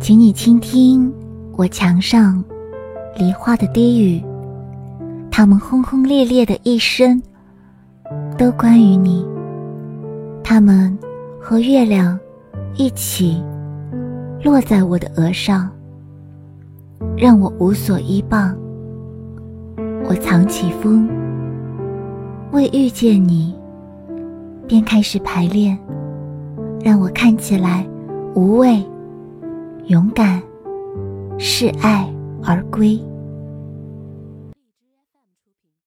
请你倾听我墙上梨花的低语，他们轰轰烈烈的一生，都关于你。他们和月亮一起落在我的额上，让我无所依傍。我藏起风，为遇见你，便开始排练，让我看起来无畏。勇敢，示爱而归。